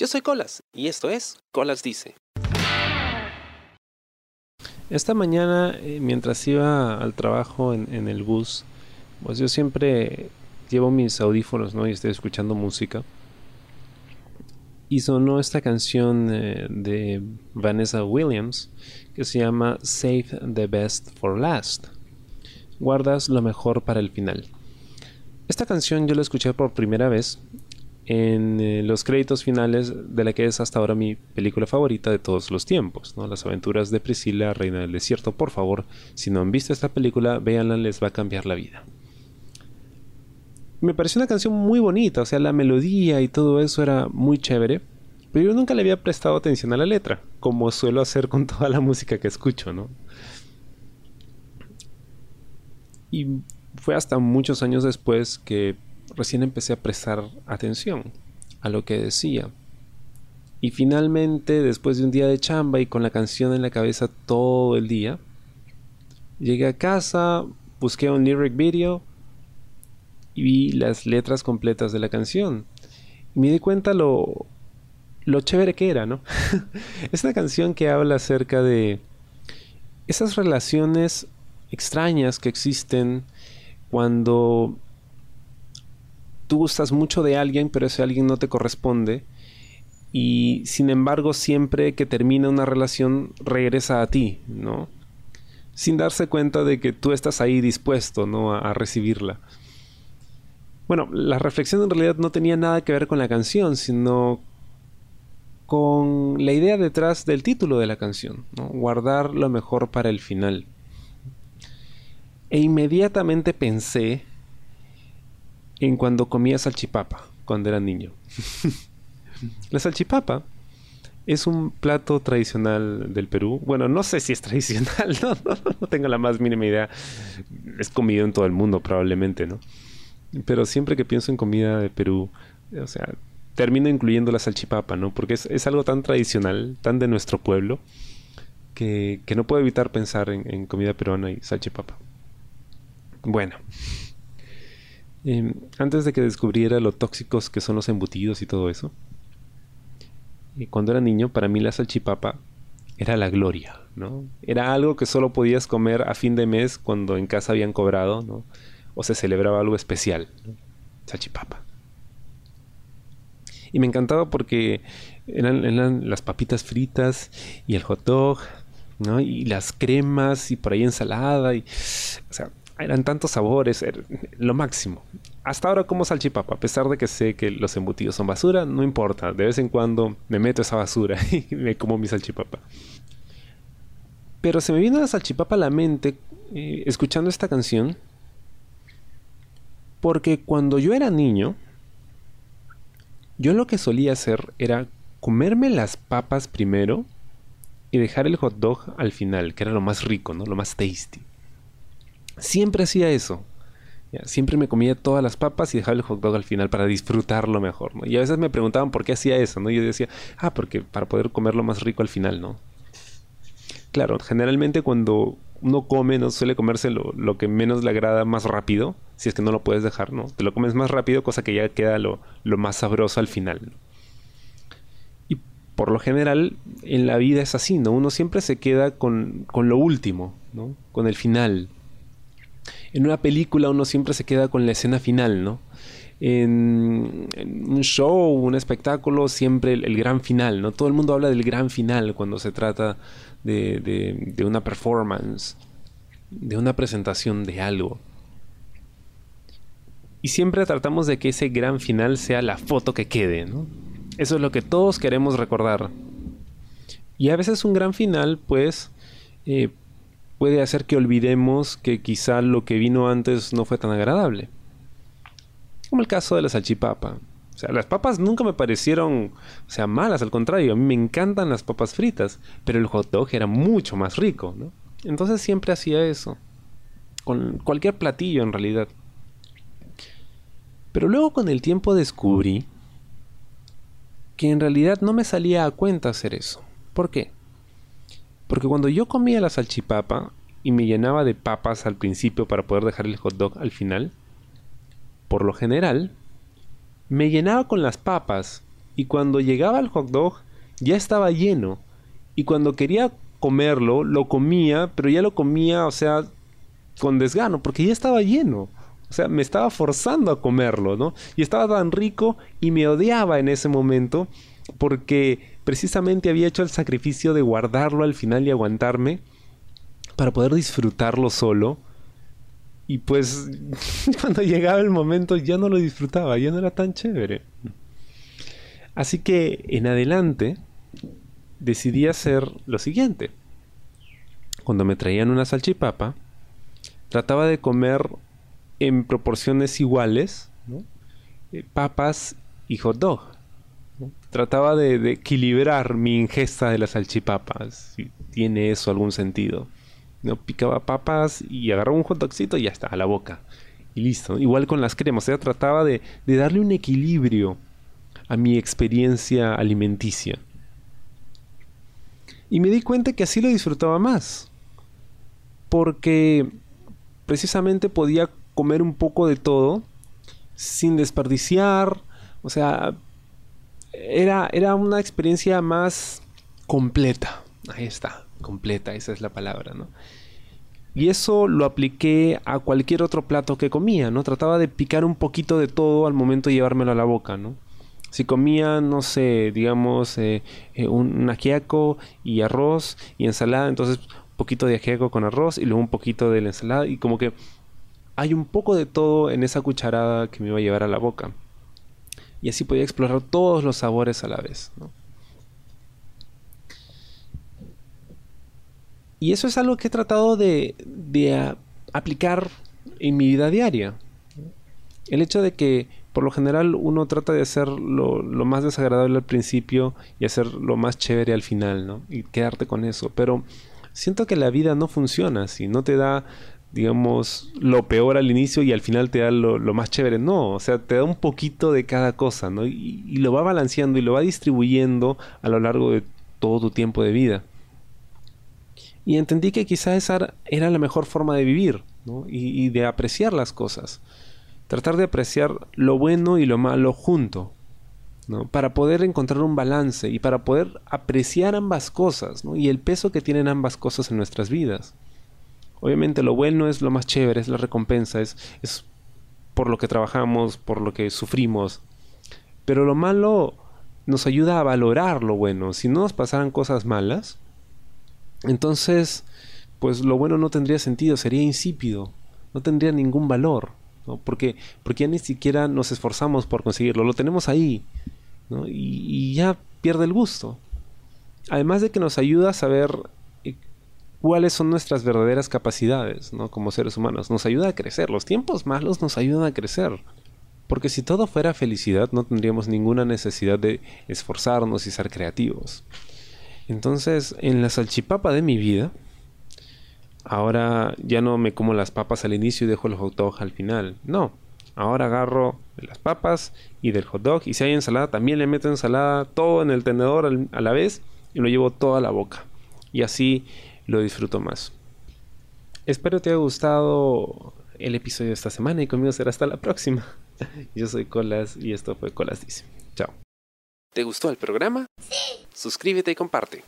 Yo soy Colas y esto es Colas Dice. Esta mañana, eh, mientras iba al trabajo en, el bus, pues yo siempre llevo mis audífonos, ¿no? Y estoy escuchando música. Y sonó esta canción eh, de Vanessa Williams que se llama Save the Best for Last. Guardas lo mejor para el final. Esta canción yo la escuché por primera vez en eh, los créditos finales de la que es hasta ahora mi película favorita de todos los tiempos, ¿no? Las aventuras de Priscilla, Reina del Desierto. Por favor, si no han visto esta película, véanla, les va a cambiar la vida. Me pareció una canción muy bonita, o sea, la melodía y todo eso era muy chévere, pero yo nunca le había prestado atención a la letra, como suelo hacer con toda la música que escucho, ¿no? Y fue hasta muchos años después que recién empecé a prestar atención a lo que decía. Y finalmente, después de un día de chamba y con la canción en la cabeza todo el día, llegué a casa, busqué un lyric video y vi las letras completas de la canción. Y me di cuenta lo, lo chévere que era, ¿no? es una canción que habla acerca de esas relaciones extrañas que existen cuando tú gustas mucho de alguien, pero ese alguien no te corresponde. Y sin embargo, siempre que termina una relación, regresa a ti, ¿no? Sin darse cuenta de que tú estás ahí dispuesto, ¿no? A, recibirla. Bueno, la reflexión en realidad no tenía nada que ver con la canción, sino con la idea detrás del título de la canción. Guardar lo mejor para el final. E inmediatamente pensé en cuando comía salchipapa, cuando era niño. la salchipapa es un plato tradicional del Perú. Bueno, no sé si es tradicional, no, tengo la más mínima idea. Es comido en todo el mundo probablemente, ¿no? Pero siempre que pienso en comida de Perú, o sea, termino incluyendo la salchipapa, ¿no? Porque es, algo tan tradicional, tan de nuestro pueblo, que, no puedo evitar pensar en, en comida peruana y salchipapa. Bueno, Em, antes de que descubriera lo tóxicos que son los embutidos y todo eso, y cuando era niño, para mí la salchipapa era la gloria, ¿no? Era algo que solo podías comer a fin de mes cuando en casa habían cobrado, ¿no? O se celebraba algo especial, salchipapa. Y me encantaba porque eran, las papitas fritas y el hot dog, ¿no? Y las cremas y por ahí ensalada y... O sea, eran tantos sabores, lo máximo. Hasta ahora como salchipapa, a pesar de que sé que los embutidos son basura, no importa. De vez en cuando me meto esa basura y me como mi salchipapa. Pero se me vino la salchipapa a la mente eh, escuchando esta canción. Porque cuando yo era niño, yo lo que solía hacer era comerme las papas primero y dejar el hot dog al final, que era lo más rico, ¿no? Lo más tasty. Siempre hacía eso. siempre me comía todas las papas y dejaba el hot dog al final para disfrutarlo mejor. Y a veces me preguntaban por qué hacía eso. ¿no? Y yo decía, ah, porque para poder comerlo más rico al final, ¿no? Claro, generalmente cuando uno come, no suele comerse lo, que menos le agrada más rápido, si es que no lo puedes dejar, ¿no? Te lo comes más rápido, cosa que ya queda lo, más sabroso al final. Y por lo general, en la vida es así, ¿no? Uno siempre se queda con, con lo último, ¿no? Con el final en una película uno siempre se queda con la escena final, ¿no? En, un show, un espectáculo, siempre el, gran final, ¿no? Todo el mundo habla del gran final cuando se trata de, de, una performance, de una presentación de algo. Y siempre tratamos de que ese gran final sea la foto que quede, ¿no? Eso es lo que todos queremos recordar. Y a veces un gran final, pues, eh, puede hacer que olvidemos que quizá lo que vino antes no fue tan agradable. Como el caso de la salchipapa. O sea, las papas nunca me parecieron, o sea, malas, al contrario, a mí me encantan las papas fritas, pero el hot dog era mucho más rico, ¿no? Entonces siempre hacía eso. Con cualquier platillo en realidad. Pero luego con el tiempo descubrí que en realidad no me salía a cuenta hacer eso. ¿Por qué? Porque cuando yo comía la salchipapa y me llenaba de papas al principio para poder dejar el hot dog al final, por lo general, me llenaba con las papas Y cuando llegaba el hot dog, ya estaba lleno. Y cuando quería comerlo, lo comía, pero ya lo comía, o sea, con desgano, porque ya estaba lleno. O sea, me estaba forzando a comerlo, ¿no? Y estaba tan rico y me odiaba en ese momento porque precisamente había hecho el sacrificio de guardarlo al final y aguantarme para poder disfrutarlo solo. Y pues cuando llegaba el momento ya no lo disfrutaba, ya no era tan chévere. Así que en adelante decidí hacer lo siguiente. Cuando me traían una salchipapa, trataba de comer en proporciones iguales eh, papas y hot dog. Trataba de, equilibrar mi ingesta de las salchipapas, si tiene eso algún sentido. ¿no? Picaba papas y agarraba un hot y ya está, a la boca. Y listo. Igual con las cremas. O sea, trataba de darle un equilibrio a mi experiencia alimenticia. Y me di cuenta que así lo disfrutaba más. Porque precisamente podía comer un poco de todo sin desperdiciar. O sea, era, era una experiencia más completa. Ahí está, completa, esa es la palabra, ¿no? Y eso lo apliqué a cualquier otro plato que comía, ¿no? Trataba de picar un poquito de todo al momento de llevármelo a la boca, ¿no? Si comía, no sé, digamos, eh, eh, un, ajiaco y arroz y ensalada, entonces un poquito de ajiaco con arroz y luego un poquito de la ensalada y como que hay un poco de todo en esa cucharada que me iba a llevar a la boca. Y así podía explorar todos los sabores a la vez. Y eso es algo que he tratado de, aplicar en mi vida diaria. El hecho de que por lo general uno trata de hacer lo, lo, más desagradable al principio y hacer lo más chévere al final, ¿no? Y quedarte con eso. Pero siento que la vida no funciona así, no te da digamos, lo peor al inicio y al final te da lo, más chévere. No, o sea, te da un poquito de cada cosa, ¿no? Y, lo va balanceando y lo va distribuyendo a lo largo de todo tu tiempo de vida. Y entendí que quizás esa era la mejor forma de vivir, ¿no? Y, y de apreciar las cosas. Tratar de apreciar lo bueno y lo malo junto, ¿no? Para poder encontrar un balance y para poder apreciar ambas cosas, ¿no? Y el peso que tienen ambas cosas en nuestras vidas. Obviamente lo bueno es lo más chévere, es la recompensa, es, es por lo que trabajamos, por lo que sufrimos. Pero lo malo nos ayuda a valorar lo bueno. Si no nos pasaran cosas malas, entonces, pues lo bueno no tendría sentido, sería insípido, no tendría ningún valor, ¿no? Porque, porque ya ni siquiera nos esforzamos por conseguirlo, lo tenemos ahí, ¿no? y, y ya pierde el gusto. Además de que nos ayuda a saber cuáles son nuestras verdaderas capacidades, ¿no? Como seres humanos. Nos ayuda a crecer. Los tiempos malos nos ayudan a crecer. Porque si todo fuera felicidad, no tendríamos ninguna necesidad de esforzarnos y ser creativos. Entonces, en la salchipapa de mi vida, ahora ya no me como las papas al inicio y dejo el hot dog al final. No. Ahora agarro las papas y del hot dog. Y si hay ensalada, también le meto ensalada todo en el tenedor a la vez y lo llevo todo a la boca. Y así lo disfruto más. Espero te haya gustado el episodio de esta semana y conmigo será hasta la próxima. Yo soy Colas y esto fue Colas Dice. Chao. ¿Te gustó el programa? Sí. Suscríbete y comparte.